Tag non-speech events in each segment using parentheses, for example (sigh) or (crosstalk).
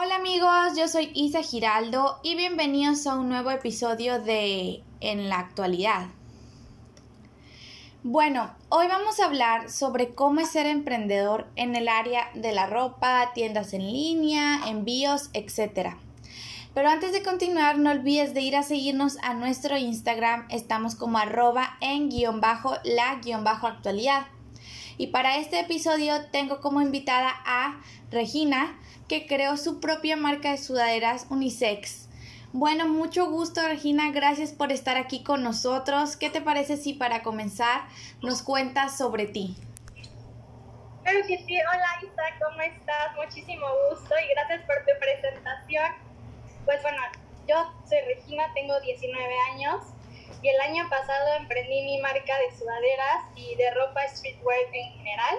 Hola amigos, yo soy Isa Giraldo y bienvenidos a un nuevo episodio de En la actualidad. Bueno, hoy vamos a hablar sobre cómo es ser emprendedor en el área de la ropa, tiendas en línea, envíos, etc. Pero antes de continuar, no olvides de ir a seguirnos a nuestro Instagram, estamos como arroba en guion bajo la guion bajo actualidad. Y para este episodio tengo como invitada a Regina, que creó su propia marca de sudaderas unisex. Bueno, mucho gusto Regina, gracias por estar aquí con nosotros. ¿Qué te parece si para comenzar nos cuentas sobre ti? Hola Isa, ¿cómo estás? Muchísimo gusto y gracias por tu presentación. Pues bueno, yo soy Regina, tengo 19 años y el año pasado emprendí mi marca de sudaderas y de ropa streetwear en general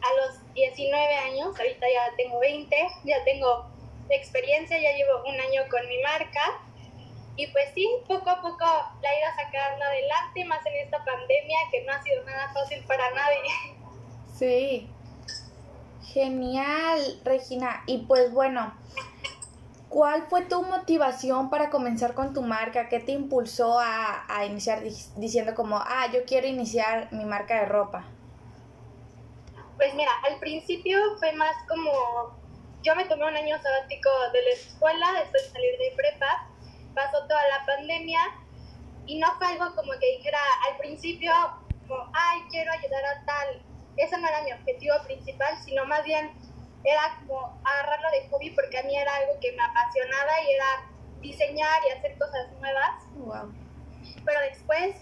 a los 19 años, ahorita ya tengo 20, ya tengo experiencia, ya llevo un año con mi marca. Y pues sí, poco a poco la he ido sacando adelante, más en esta pandemia que no ha sido nada fácil para nadie. Sí. Genial, Regina. Y pues bueno, ¿cuál fue tu motivación para comenzar con tu marca? ¿Qué te impulsó a, a iniciar diciendo como, ah, yo quiero iniciar mi marca de ropa? Pues mira, al principio fue más como, yo me tomé un año sabático de la escuela, después de salir de prepa, pasó toda la pandemia y no fue algo como que dijera al principio, como, ay, quiero ayudar a tal. Ese no era mi objetivo principal, sino más bien era como agarrarlo de hobby porque a mí era algo que me apasionaba y era diseñar y hacer cosas nuevas. Wow. Pero después,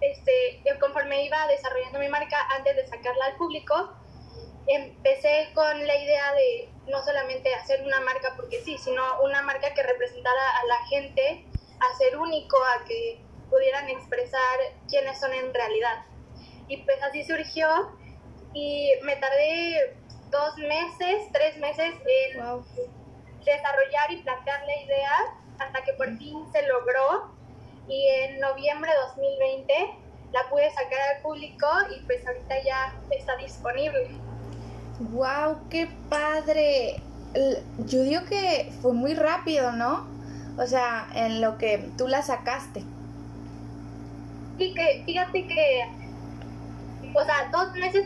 este, conforme iba desarrollando mi marca antes de sacarla al público, empecé con la idea de no solamente hacer una marca porque sí, sino una marca que representara a la gente a ser único, a que pudieran expresar quiénes son en realidad. Y pues así surgió y me tardé dos meses, tres meses en desarrollar y plantear la idea hasta que por fin se logró y en noviembre de 2020 la pude sacar al público y pues ahorita ya está disponible. ¡Wow! ¡Qué padre! Yo digo que fue muy rápido, ¿no? O sea, en lo que tú la sacaste. Sí, que fíjate que, o sea, dos meses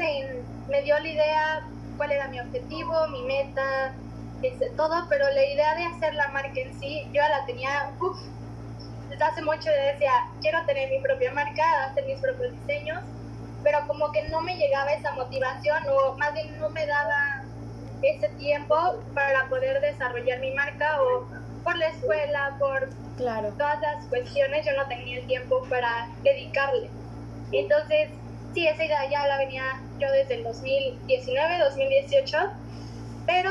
me dio la idea cuál era mi objetivo, mi meta, este, todo, pero la idea de hacer la marca en sí, yo ya la tenía, uff, desde hace mucho, decía, quiero tener mi propia marca, hacer mis propios diseños, pero como que no me llegaba esa motivación o más bien no me daba ese tiempo para poder desarrollar mi marca o por la escuela, por claro. todas las cuestiones, yo no tenía el tiempo para dedicarle. Entonces, sí, esa idea ya la venía yo desde el 2019, 2018, pero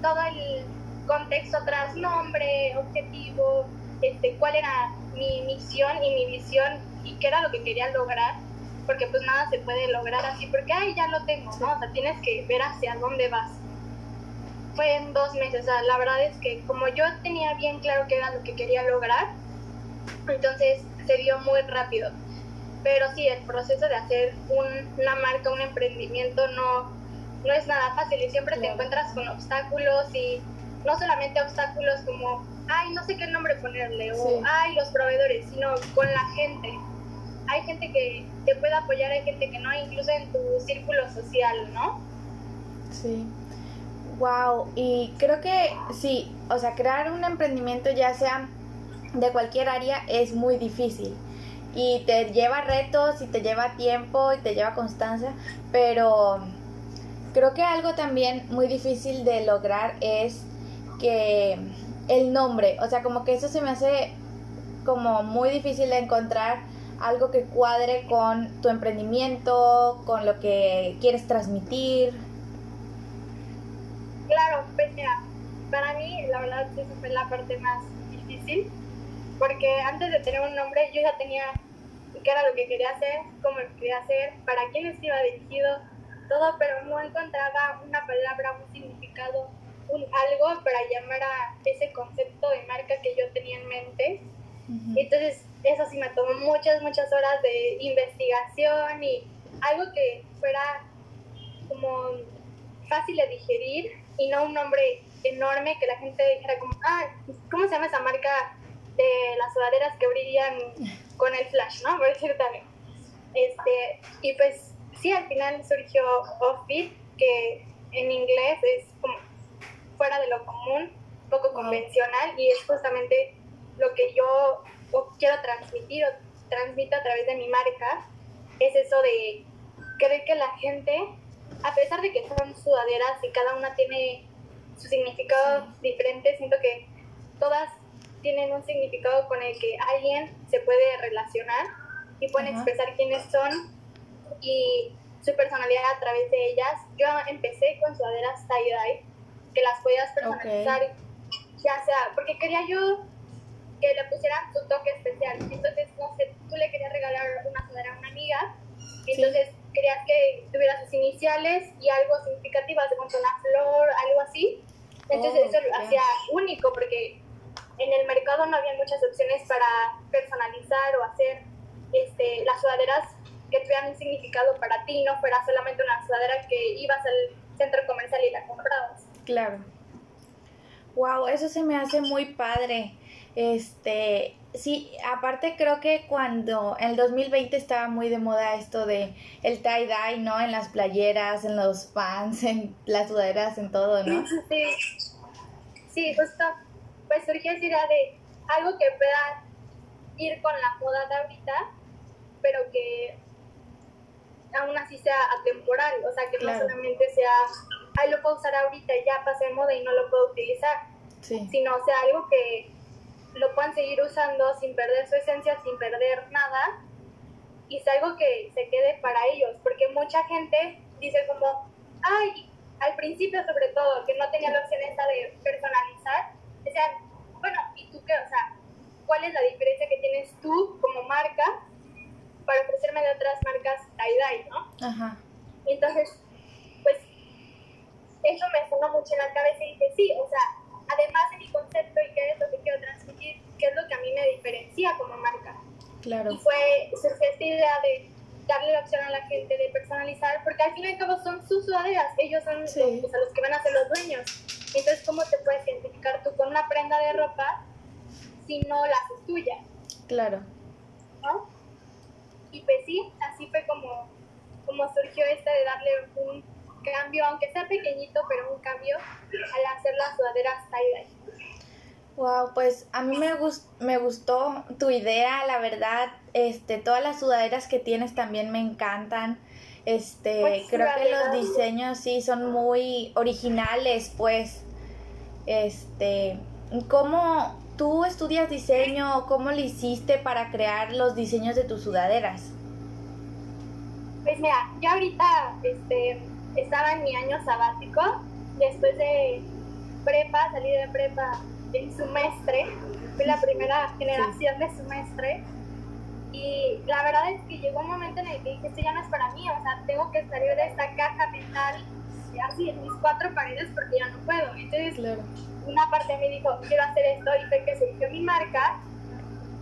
todo el contexto tras nombre, objetivo, este, cuál era mi misión y mi visión y qué era lo que quería lograr, porque pues nada se puede lograr así, porque ay, ya lo tengo, ¿no? O sea, tienes que ver hacia dónde vas. Fue en dos meses, o sea, la verdad es que como yo tenía bien claro qué era lo que quería lograr, entonces se dio muy rápido. Pero sí, el proceso de hacer una marca, un emprendimiento no, no es nada fácil y siempre te encuentras con obstáculos y no solamente obstáculos como, ay, no sé qué nombre ponerle o, ay, los proveedores, sino con la gente hay gente que te puede apoyar, hay gente que no, incluso en tu círculo social, ¿no? Sí. Wow, y creo que sí, o sea, crear un emprendimiento ya sea de cualquier área es muy difícil y te lleva retos y te lleva tiempo y te lleva constancia, pero creo que algo también muy difícil de lograr es que el nombre, o sea, como que eso se me hace como muy difícil de encontrar algo que cuadre con tu emprendimiento, con lo que quieres transmitir. Claro, pues mira, para mí la verdad esa fue la parte más difícil, porque antes de tener un nombre yo ya tenía qué era lo que quería hacer, cómo lo quería hacer, para quién iba dirigido, todo, pero no encontraba una palabra, un significado, un algo para llamar a ese concepto de marca que yo tenía en mente. Entonces eso sí me tomó muchas, muchas horas de investigación y algo que fuera como fácil de digerir y no un nombre enorme que la gente dijera como, ah, ¿cómo se llama esa marca de las sudaderas que brillan con el flash, no? Por decir también. Este, y pues sí, al final surgió Offbeat, que en inglés es como fuera de lo común, poco convencional, y es justamente lo que yo quiero transmitir o transmito a través de mi marca, es eso de creer que la gente, a pesar de que son sudaderas y cada una tiene su significado diferente, siento que todas tienen un significado con el que alguien se puede relacionar y pueden expresar quiénes son y su personalidad a través de ellas. Yo empecé con sudaderas tie-dye, que las podías personalizar, ya sea, porque quería yo que le pusieran su toque especial. Entonces, no sé, tú le querías regalar una sudadera a una amiga, entonces querías que tuviera sus iniciales y algo significativo, de una flor, algo así. Entonces, oh, eso lo hacía único, porque en el mercado no había muchas opciones para personalizar o hacer este, las sudaderas que tuvieran un significado para ti, no fuera solamente una sudadera que ibas al centro comercial y la comprabas. Claro. Wow, eso se me hace muy padre. Este, sí, aparte creo que cuando en el 2020 estaba muy de moda esto de el tie dye, ¿no? En las playeras, en los pants, en las sudaderas, en todo, ¿no? Sí, sí justo, pues surgió esa idea de algo que pueda ir con la moda de ahorita, pero que aún así sea atemporal, o sea, que no solamente sea, ay, lo puedo usar ahorita y ya pasé de moda y no lo puedo utilizar, sino sea algo que lo puedan seguir usando sin perder su esencia, sin perder nada, y es algo que se quede para ellos, porque mucha gente dice como, ay, al principio sobre todo, que no tenía la opción esta de personalizar, decían, bueno, ¿y tú qué? O sea, ¿cuál es la diferencia que tienes tú como marca para ofrecerme de otras marcas tie-dye, no? Ajá. Entonces, pues, eso me sonó mucho en la cabeza y dije, sí, o sea, además de mi concepto y qué es lo que quiero transmitir, qué es lo que a mí me diferencia como marca. Claro. Y fue surgió esta idea de darle la opción a la gente de personalizar, porque al fin y al cabo son sus sudaderas, ellos son los, los que van a ser los dueños. Entonces, ¿cómo te puedes identificar tú con una prenda de ropa si no la haces tuya? Claro. ¿No? Y pues sí, así fue como, como surgió esta de darle un cambio, aunque sea pequeñito, pero un cambio al hacer las sudaderas tie-dye. Wow, pues a mí me, me gustó tu idea, la verdad, este, todas las sudaderas que tienes también me encantan. Este, pues, creo que los diseños sí son muy originales, pues. Este, ¿cómo tú estudias diseño? ¿Cómo lo hiciste para crear los diseños de tus sudaderas? Pues mira, yo ahorita, este, estaba en mi año sabático, después de prepa, salí de prepa en semestre, fui la primera generación de semestre y la verdad es que llegó un momento en el que dije, esto ya no es para mí, o sea, tengo que salir de esta caja mental así en mis cuatro paredes porque ya no puedo. Entonces, una parte mí dijo, quiero hacer esto y fue que se hizo mi marca.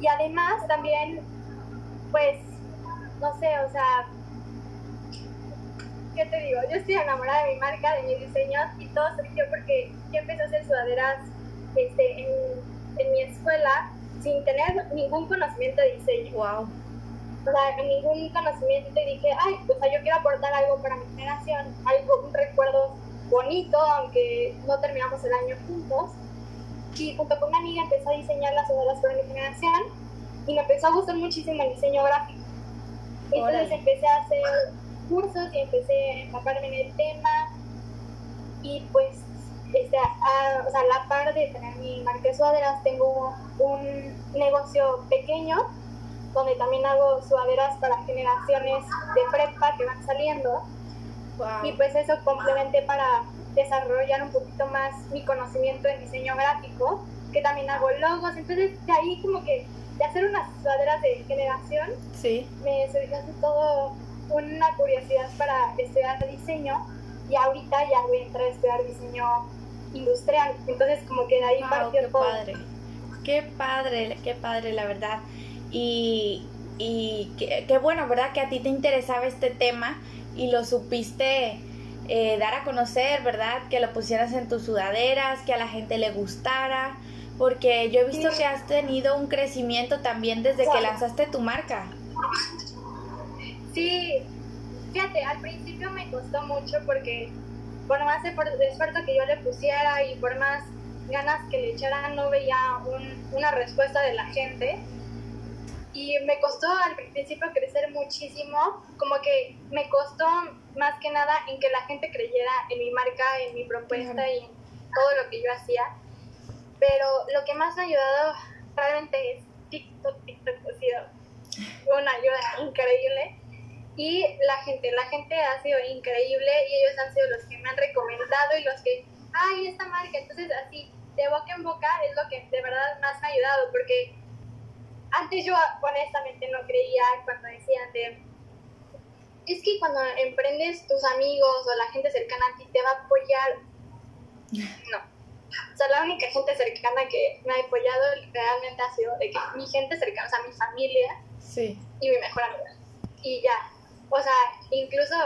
Y además también, pues, no sé, o sea, ¿qué te digo? Yo estoy enamorada de mi marca, de mis diseños y todo surgió porque yo empecé a hacer sudaderas este, en, en mi escuela sin tener ningún conocimiento de diseño. Wow. O sea, ningún conocimiento y dije, ay, o sea, yo quiero aportar algo para mi generación, algo, un recuerdo bonito, aunque no terminamos el año juntos. Y junto con una amiga empecé a diseñar las sudaderas para mi generación y me empezó a gustar muchísimo el diseño gráfico. Entonces empecé a hacer cursos y empecé a empaparme en el tema y pues este, a, o sea, a la par de tener mi marca de sudaderas tengo un negocio pequeño donde también hago sudaderas para generaciones de prepa que van saliendo. Y pues eso complementé para desarrollar un poquito más mi conocimiento en diseño gráfico que también hago logos. Entonces de ahí como que de hacer unas sudaderas de generación sí. me surgió todo una curiosidad para estudiar diseño. Y ahorita ya voy a entrar a estudiar diseño industrial. Entonces como que de ahí partió qué Padre. Qué padre, qué padre, la verdad. Y, y qué, bueno, ¿verdad? Que a ti te interesaba este tema y lo supiste eh, dar a conocer, ¿verdad? Que lo pusieras en tus sudaderas, que a la gente le gustara, porque yo he visto que has tenido un crecimiento también desde que lanzaste tu marca. Sí, fíjate, al principio me costó mucho porque por más esfuerzo que yo le pusiera y por más ganas que le echara, no veía una respuesta de la gente. Y me costó al principio crecer muchísimo, como que me costó más que nada en que la gente creyera en mi marca, en mi propuesta y en todo lo que yo hacía. Pero lo que más me ha ayudado realmente es TikTok. TikTok ha sido una ayuda increíble y la gente, la gente ha sido increíble y ellos han sido los que me han recomendado y los que, ay, esta marca, entonces así, de boca en boca es lo que de verdad más me ha ayudado, porque antes yo honestamente no creía cuando decían de, es que cuando emprendes tus amigos o la gente cercana a ti te va a apoyar, no. O sea, la única gente cercana que me ha apoyado realmente ha sido de que mi gente cercana, o sea, mi familia sí. y mi mejor amiga. Y ya, o sea, incluso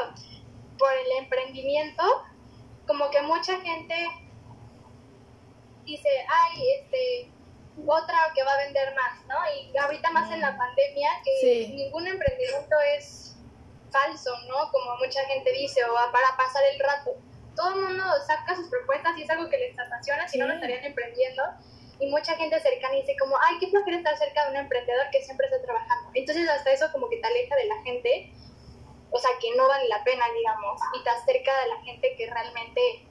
por el emprendimiento, como que mucha gente dice, ay, este, otra que va a vender más, ¿no? Y ahorita más en la pandemia, que ningún emprendimiento es falso, ¿no? Como mucha gente dice, o para pasar el rato. Todo el mundo saca sus propuestas y es algo que les apasiona, si no, no estarían emprendiendo. Y mucha gente cercana dice como, ay, qué flojera estar cerca de un emprendedor que siempre está trabajando. Entonces hasta eso como que te aleja de la gente o sea, que no vale la pena, digamos, y te acerca de la gente que realmente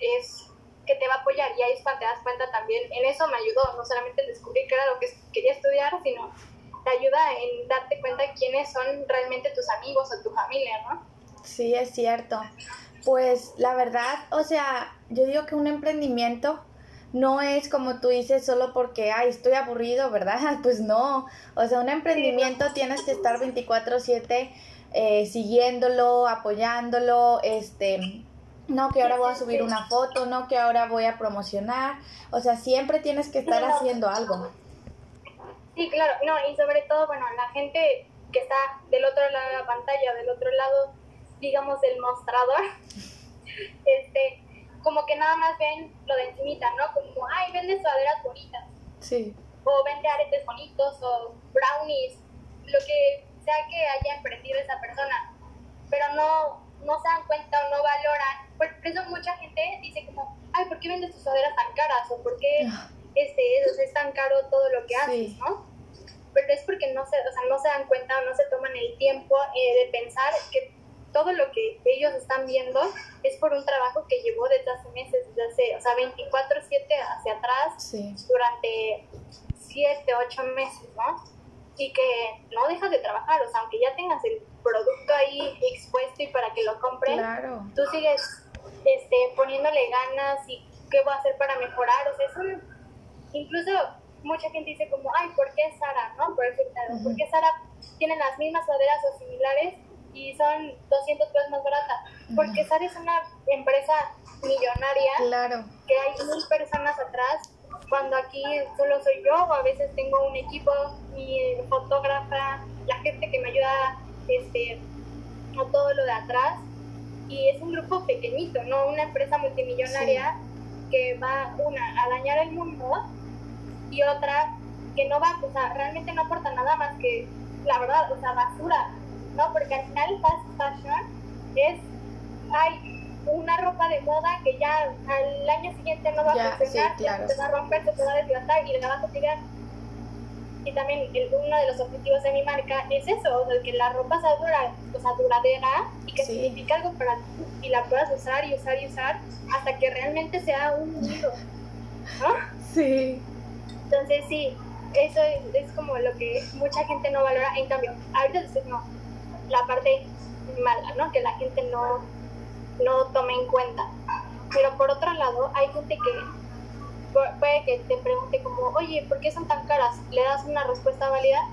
es que te va a apoyar y ahí es cuando te das cuenta también, en eso me ayudó, no solamente en descubrir qué era lo que quería estudiar, sino te ayuda en darte cuenta quiénes son realmente tus amigos o tu familia, ¿no? Sí, es cierto. Pues la verdad, o sea, yo digo que un emprendimiento no es como tú dices solo porque, ay, estoy aburrido, ¿verdad? (laughs) Pues no, o sea, un emprendimiento tienes que estar 24/7 eh, siguiéndolo, apoyándolo, este, no que ahora voy a subir una foto, no que ahora voy a promocionar, o sea, siempre tienes que estar haciendo algo. Sí, claro, no, y sobre todo, bueno, la gente que está del otro lado de la pantalla, del otro lado, digamos, del mostrador, (laughs) este, como que nada más ven lo de encimita, ¿no? Como, ay, vende sudaderas bonitas. Sí. O vende aretes bonitos, o brownies, lo que que haya emprendido esa persona, pero no, no se dan cuenta o no valoran. Por eso mucha gente dice como, ay, ¿por qué vendes tus sudaderas tan caras? O ¿por qué ah. este, es tan caro todo lo que haces, no? Pero es porque no se, o sea, no se dan cuenta o no se toman el tiempo eh, de pensar que todo lo que ellos están viendo es por un trabajo que llevó desde hace meses, desde hace, o sea, 24/7 hacia atrás, durante 7, 8 meses, ¿no? Y que no dejas de trabajar, o sea, aunque ya tengas el producto ahí expuesto y para que lo compren, tú sigues este, poniéndole ganas y qué voy a hacer para mejorar, o sea, es un, incluso mucha gente dice como, ay, ¿por qué Sara? ¿No? Por ejemplo, ¿por qué Sara tiene las mismas sudaderas o similares y son 200 pesos más baratas? Porque Sara es una empresa millonaria, claro. que hay mil personas atrás cuando aquí solo soy yo o a veces tengo un equipo, mi fotógrafa, la gente que me ayuda este, a todo lo de atrás. Y es un grupo pequeñito, no una empresa multimillonaria que va una a dañar el mundo y otra que no va, o sea, realmente no aporta nada más que la verdad, o sea, basura, ¿no? Porque al final fast fashion es, hay una ropa de moda que ya al año siguiente no va a funcionar, se va a romper, se va a desgastar y la vas a tirar. Y también el, uno de los objetivos de mi marca es eso, o sea, que la ropa sea, dura, o sea duradera y que signifique algo para ti y la puedas usar y usar y usar hasta que realmente sea un mundo. ¿No? Sí. Entonces sí, eso es, es, como lo que mucha gente no valora. En cambio, ahorita no, la parte mala, ¿no? Que la gente no no tome en cuenta. Pero por otro lado, hay gente que puede que te pregunte como, oye, ¿por qué son tan caras? ¿Le das una respuesta válida?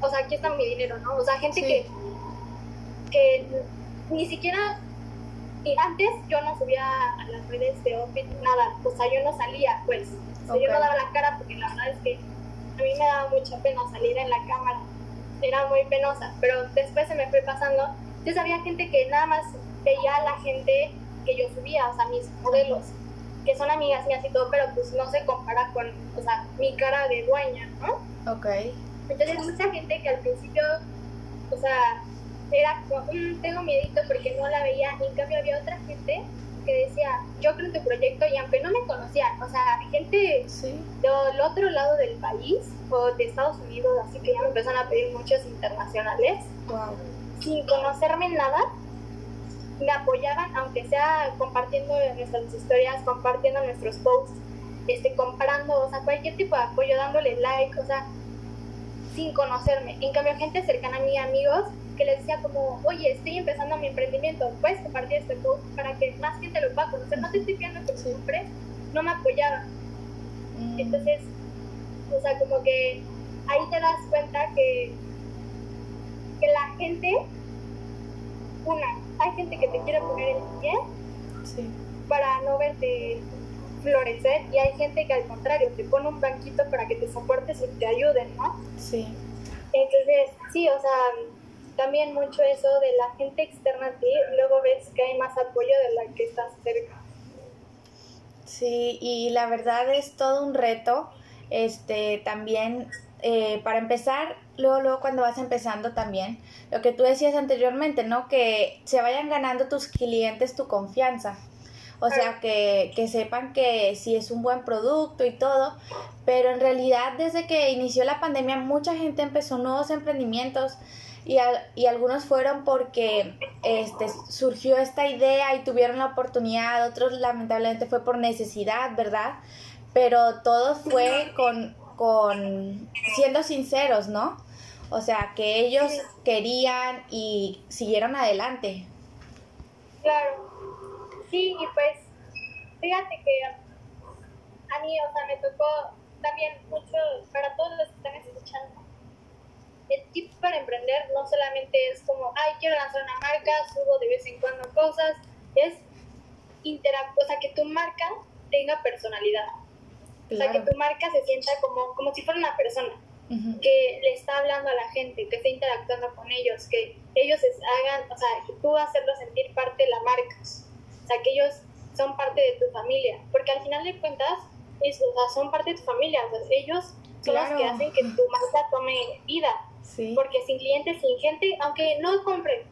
O sea, aquí está mi dinero, ¿no? O sea, gente que, que ni siquiera... Y antes yo no subía a las redes de Office nada, o sea, yo no salía, pues. yo no daba la cara porque la verdad es que a mí me daba mucha pena salir en la cámara. Era muy penosa, pero después se me fue pasando. Entonces había gente que nada más veía a la gente que yo subía, o sea, mis modelos, que son amigas mías y todo, pero pues no se compara con, o sea, mi cara de dueña, ¿no? Ok. Entonces mucha gente que al principio, o sea, era como, "Mm, tengo miedito porque no la veía, y en cambio había otra gente que decía, yo creo en tu proyecto y aunque no me conocían, o sea, gente Sí. del otro lado del país o de Estados Unidos, así que ya me empezaron a pedir muchos internacionales, Wow. sin conocerme nada, me apoyaban, aunque sea compartiendo nuestras historias, compartiendo nuestros posts, este, comprando, o sea, cualquier tipo de apoyo, dándole like, o sea, sin conocerme. En cambio, gente cercana a mí, amigos, que les decía como, oye, estoy empezando mi emprendimiento, puedes compartir este post para que más gente lo pueda conocer, no te estoy pidiendo que lo compres, no me apoyaban. Mm, Entonces, o sea, como que ahí te das cuenta que, que la gente, una, hay gente que te quiere poner el pie sí. para no verte florecer y hay gente que al contrario te pone un banquito para que te soportes y te ayuden, ¿no? Sí. Entonces, sí, o sea, también mucho eso de la gente externa a ti, luego ves que hay más apoyo de la que estás cerca. Sí, y la verdad es todo un reto. Este, también, eh, para empezar, luego, luego cuando vas empezando también, lo que tú decías anteriormente, ¿no? Que se vayan ganando tus clientes tu confianza. O sea, que, que sepan que sí es un buen producto y todo, pero en realidad desde que inició la pandemia mucha gente empezó nuevos emprendimientos y, y algunos fueron porque este, surgió esta idea y tuvieron la oportunidad, otros lamentablemente fue por necesidad, ¿verdad? Pero todo fue con, con siendo sinceros, ¿no? O sea, que ellos querían y siguieron adelante. Claro. Sí, y pues, fíjate que a mí, o sea, me tocó también mucho, para todos los que están escuchando, el tip para emprender no solamente es como, ay, quiero lanzar una marca, subo de vez en cuando cosas, es interactuar, o sea, que tu marca tenga personalidad. O sea, que Claro. tu marca se sienta como, como si fuera una persona Ujú. que le está hablando a la gente, que está interactuando con ellos, que ellos hagan, o sea, que tú hacerlos sentir parte de la marca, o sea, que ellos son parte de tu familia, porque al final de cuentas, es, o sea, son parte de tu familia, o sea, ellos son Claro. los que hacen que tu marca tome vida, Sí. porque sin clientes, sin gente, aunque no compren,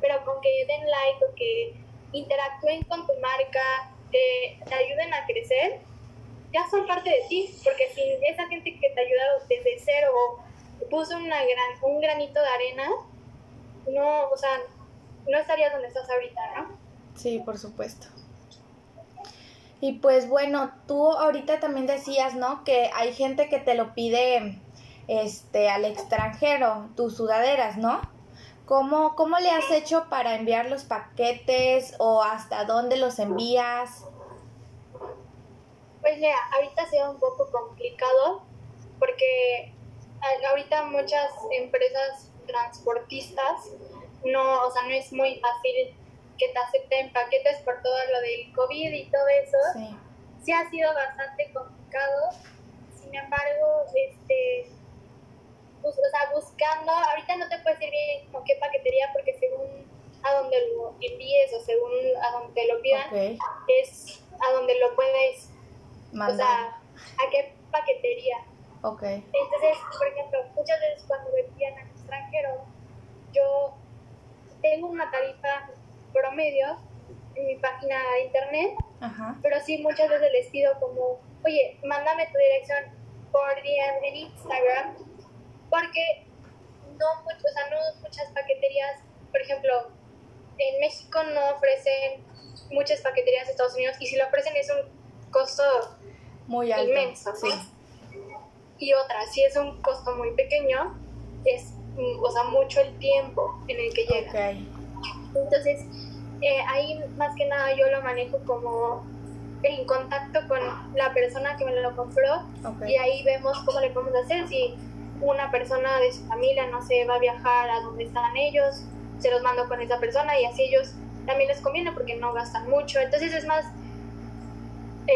pero con que den like o que interactúen con tu marca, que te ayuden a crecer, ya son parte de ti, porque sin esa gente que te ha ayudado desde cero o puso una gran, un granito de arena, no, o sea, no estarías donde estás ahorita, ¿no? Sí, por supuesto. Y pues bueno, tú ahorita también decías, ¿no? Que hay gente que te lo pide este al extranjero, tus sudaderas, ¿no? ¿Cómo, ¿Cómo le has hecho para enviar los paquetes o hasta dónde los envías? Pues mira, ahorita ha sido un poco complicado porque a- ahorita muchas empresas transportistas no, o sea, no es muy fácil que te acepten paquetes por todo lo del COVID y todo eso. Sí. sí ha sido bastante complicado. Sin embargo, este, bus- o sea, buscando, ahorita no te puedo decir bien como qué paquetería porque según a donde lo envíes o según a donde te lo pidan, es a donde lo puedes, o sea, a qué paquetería. Ok. Entonces, por ejemplo, muchas veces cuando me envían al extranjero, yo tengo una tarifa promedio en mi página de internet Ajá. pero sí muchas veces les pido como, oye, mándame tu dirección por DM en Instagram, porque no, much- o sea, no muchas paqueterías, por ejemplo, en México no ofrecen muchas paqueterías de Estados Unidos y si lo ofrecen es un costo Muy alto. inmenso, ¿no? Sí. Y otra, si es un costo muy pequeño, es, mm, o sea, mucho el tiempo en el que llega. Ok. Entonces, eh, ahí más que nada yo lo manejo como en contacto con la persona que me lo compró Ok. y ahí vemos cómo le podemos hacer. Si una persona de su familia, no sé, va a viajar a donde están ellos, se los mando con esa persona y así ellos también les conviene porque no gastan mucho. Entonces es más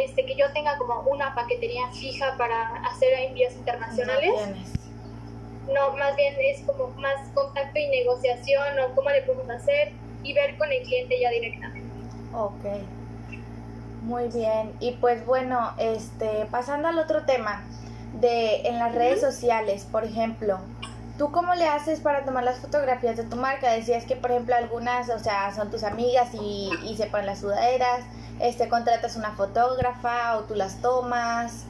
este, que yo tenga como una paquetería fija para hacer envíos internacionales. No. No, más bien es como más contacto y negociación o cómo le podemos hacer. y ver con el cliente ya directamente. Ok. Muy bien. Y pues bueno, este, pasando al otro tema de en las redes sociales, por ejemplo, ¿tú cómo le haces para tomar las fotografías de tu marca? Decías que por ejemplo algunas, o sea, son tus amigas y, y se ponen las sudaderas, este, contratas una fotógrafa o tú las tomas.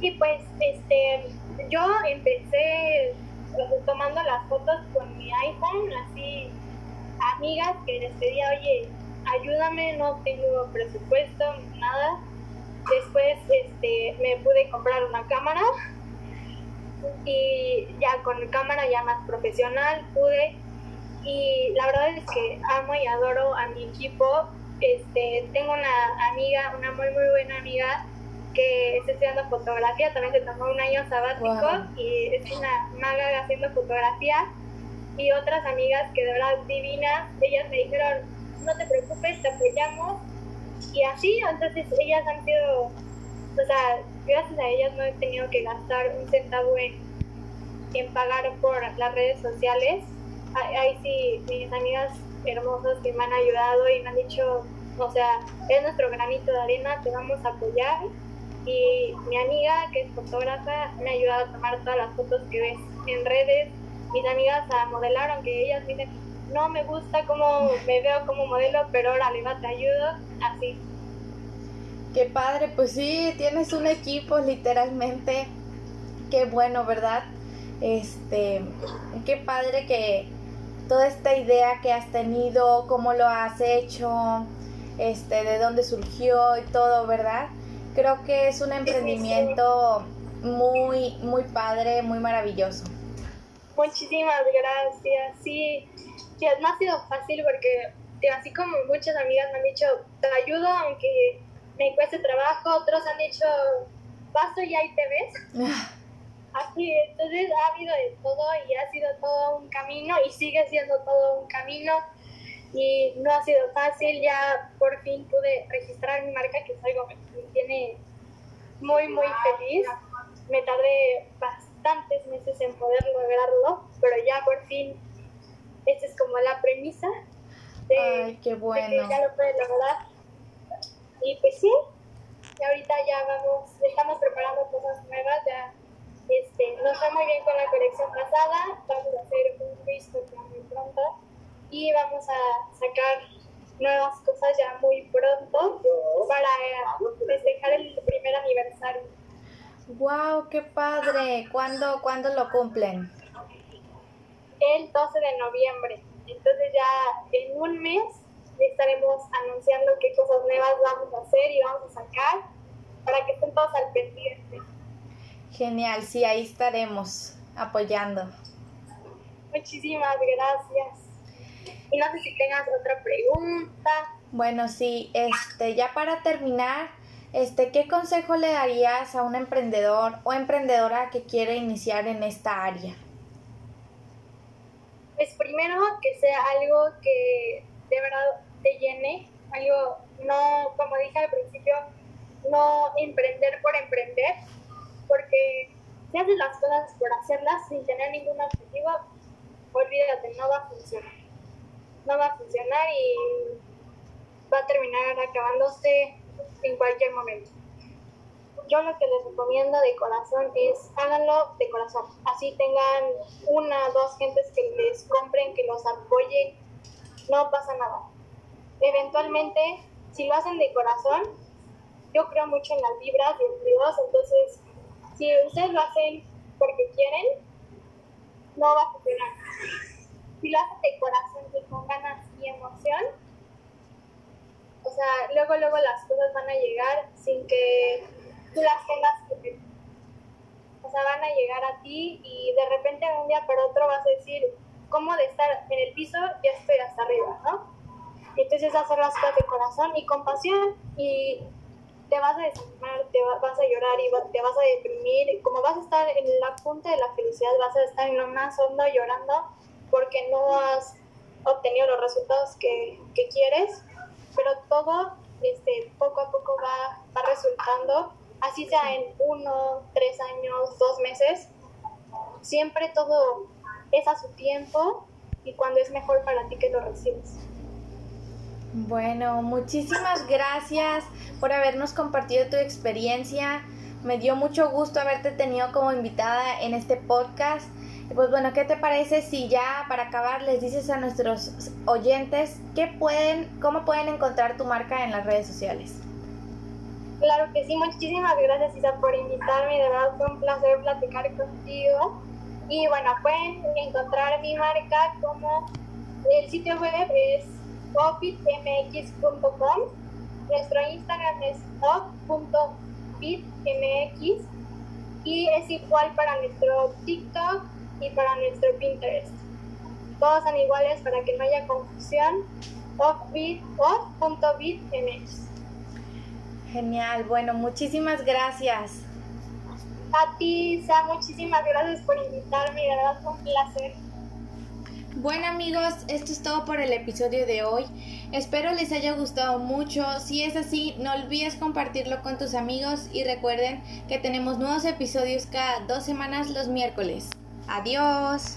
Y pues, este, yo empecé tomando las fotos con mi iPhone, así, amigas que les pedía, oye, ayúdame, no tengo presupuesto, nada. Después este, me pude comprar una cámara y ya con cámara ya más profesional pude. Y la verdad es que amo y adoro a mi equipo. Este, tengo una amiga, una muy muy buena amiga que está estudiando fotografía, también se tomó un año sabático y es una maga haciendo fotografía. Y otras amigas que de verdad divinas, ellas me dijeron, no te preocupes, te apoyamos. Y así, entonces ellas han sido, o sea, gracias a ellas no he tenido que gastar un centavo en, en pagar por las redes sociales. Ahí sí, mis amigas hermosas que me han ayudado y me han dicho, o sea, es nuestro granito de arena, te vamos a apoyar. Y mi amiga, que es fotógrafa, me ha ayudado a tomar todas las fotos que ves en redes. Mis amigas a modelar, aunque ellas dicen, no me gusta cómo me veo como modelo, pero ahora va, te ayudo, así. Qué padre, pues sí, tienes un equipo literalmente. Qué bueno, ¿verdad? Este, qué padre que toda esta idea que has tenido, cómo lo has hecho, este, de dónde surgió y todo, ¿verdad? Creo que es un emprendimiento muy, muy padre, muy maravilloso. Muchísimas gracias. Sí, no ha sido fácil porque así como muchas amigas me han dicho, te ayudo aunque me cueste trabajo, otros han dicho, paso y ahí te ves. Así, entonces ha habido de todo y ha sido todo un camino y sigue siendo todo un camino y no ha sido fácil, ya por fin pude registrar mi marca, que es algo que me tiene muy, muy feliz. Me tardé bastantes meses en poder lograrlo, pero ya por fin esta es como la premisa de, Ay, qué bueno. que ya lo puede lograr. Y pues sí, y ahorita ya vamos, estamos preparando cosas nuevas, ya este, nos fue muy bien con la colección pasada, vamos a hacer un restock muy pronto y vamos a sacar nuevas cosas ya muy pronto para festejar el primer aniversario. ¡Wow! ¡Qué padre! ¿Cuándo, ¿cuándo lo cumplen? el 12 de noviembre. Entonces ya en un mes estaremos anunciando qué cosas nuevas vamos a hacer y vamos a sacar para que estén todos al pendiente. Genial, sí, ahí estaremos apoyando. Muchísimas gracias. Y no sé si tengas otra pregunta. Bueno, sí, este, ya para terminar, este, ¿qué consejo le darías a un emprendedor o emprendedora que quiere iniciar en esta área? pues primero que sea algo que de verdad te llene, algo no, como dije al principio, no emprender por emprender, porque si haces las cosas por hacerlas sin tener ningún objetivo, olvídate, no va a funcionar. No va a funcionar y va a terminar acabándose en cualquier momento yo lo que les recomiendo de corazón es háganlo de corazón. Así tengan una, dos gentes que les compren, que los apoyen, no pasa nada. Eventualmente, si lo hacen de corazón, yo creo mucho en las vibras en Dios, entonces si ustedes lo hacen porque quieren, no va a funcionar. Si lo hacen de corazón y con ganas y emoción, o sea, luego, luego las cosas van a llegar sin que tú las tengas que O sea, van a llegar a ti y de repente un día para otro vas a decir, ¿cómo de estar en el piso ya estoy hasta arriba, ¿no? Entonces hacer las cosas de corazón y con pasión y te vas a desanimar, te vas a llorar y te vas a deprimir. Como vas a estar en la punta de la felicidad, vas a estar en lo más hondo llorando porque no has obtenido los resultados que, que quieres, pero todo este, poco a poco va, va resultando así sea en uno, tres años, dos meses, siempre todo es a su tiempo y cuándo es mejor para ti que lo recibes. Bueno, muchísimas gracias por habernos compartido tu experiencia. Me dio mucho gusto haberte tenido como invitada en este podcast. Pues bueno, ¿qué te parece si ya para acabar les dices a nuestros oyentes qué pueden, cómo pueden encontrar tu marca en las redes sociales? Claro que sí, muchísimas gracias Isa por invitarme, de verdad fue un placer platicar contigo. Y bueno, pueden encontrar mi marca como el sitio web es opitmx.com, nuestro Instagram es op.bitmx y es igual para nuestro TikTok y para nuestro Pinterest. Todos son iguales para que no haya confusión. off.bitmx. Genial, bueno, muchísimas gracias. A ti, Sam, muchísimas gracias por invitarme, de verdad fue un placer. Bueno amigos, esto es todo por el episodio de hoy. Espero les haya gustado mucho. Si es así, no olvides compartirlo con tus amigos y recuerden que tenemos nuevos episodios cada dos semanas los miércoles. Adiós.